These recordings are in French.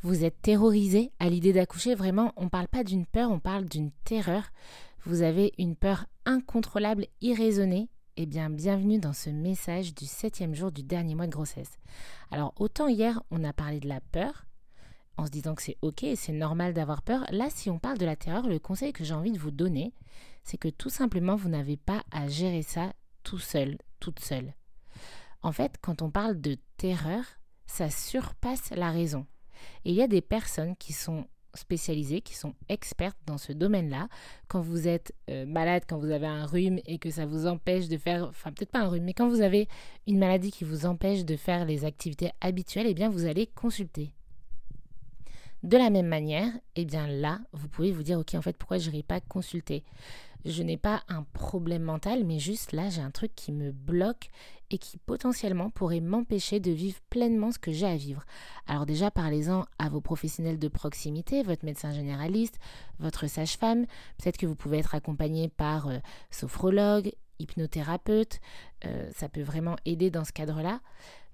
Vous êtes terrorisé à l'idée d'accoucher. Vraiment, on ne parle pas d'une peur, on parle d'une terreur. Vous avez une peur incontrôlable, irraisonnée. Eh bien, bienvenue dans ce message du septième jour du dernier mois de grossesse. Alors, autant hier, on a parlé de la peur, en se disant que c'est ok, c'est normal d'avoir peur. Là, si on parle de la terreur, le conseil que j'ai envie de vous donner, c'est que tout simplement, vous n'avez pas à gérer ça tout seul, toute seule. En fait, quand on parle de terreur, ça surpasse la raison. Et il y a des personnes qui sont spécialisées, qui sont expertes dans ce domaine-là. Quand vous êtes euh, malade, quand vous avez un rhume et que ça vous empêche de faire, enfin peut-être pas un rhume, mais quand vous avez une maladie qui vous empêche de faire les activités habituelles, eh bien vous allez consulter. De la même manière, eh bien là, vous pouvez vous dire, ok, en fait, pourquoi je n'irai pas consulter Je n'ai pas un problème mental, mais juste là, j'ai un truc qui me bloque et qui potentiellement pourrait m'empêcher de vivre pleinement ce que j'ai à vivre. Alors déjà, parlez-en à vos professionnels de proximité, votre médecin généraliste, votre sage-femme. Peut-être que vous pouvez être accompagné par euh, sophrologue, hypnothérapeute. Euh, ça peut vraiment aider dans ce cadre-là.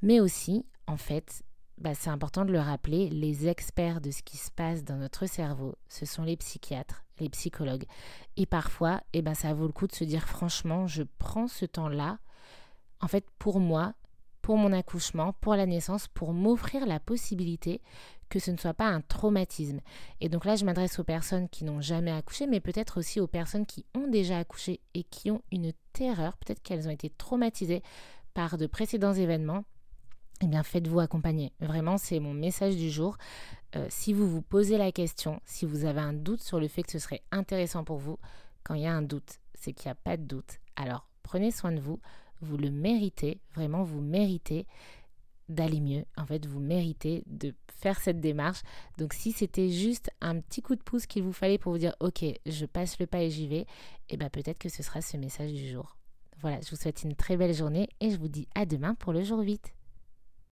Mais aussi, en fait, bah, c'est important de le rappeler, les experts de ce qui se passe dans notre cerveau, ce sont les psychiatres, les psychologues. Et parfois, eh ben, ça vaut le coup de se dire franchement, je prends ce temps-là, en fait, pour moi, pour mon accouchement, pour la naissance, pour m'offrir la possibilité que ce ne soit pas un traumatisme. Et donc là, je m'adresse aux personnes qui n'ont jamais accouché, mais peut-être aussi aux personnes qui ont déjà accouché et qui ont une terreur, peut-être qu'elles ont été traumatisées par de précédents événements eh bien faites-vous accompagner. Vraiment, c'est mon message du jour. Euh, si vous vous posez la question, si vous avez un doute sur le fait que ce serait intéressant pour vous, quand il y a un doute, c'est qu'il n'y a pas de doute. Alors prenez soin de vous, vous le méritez, vraiment vous méritez d'aller mieux. En fait, vous méritez de faire cette démarche. Donc si c'était juste un petit coup de pouce qu'il vous fallait pour vous dire OK, je passe le pas et j'y vais, eh bien peut-être que ce sera ce message du jour. Voilà, je vous souhaite une très belle journée et je vous dis à demain pour le jour 8.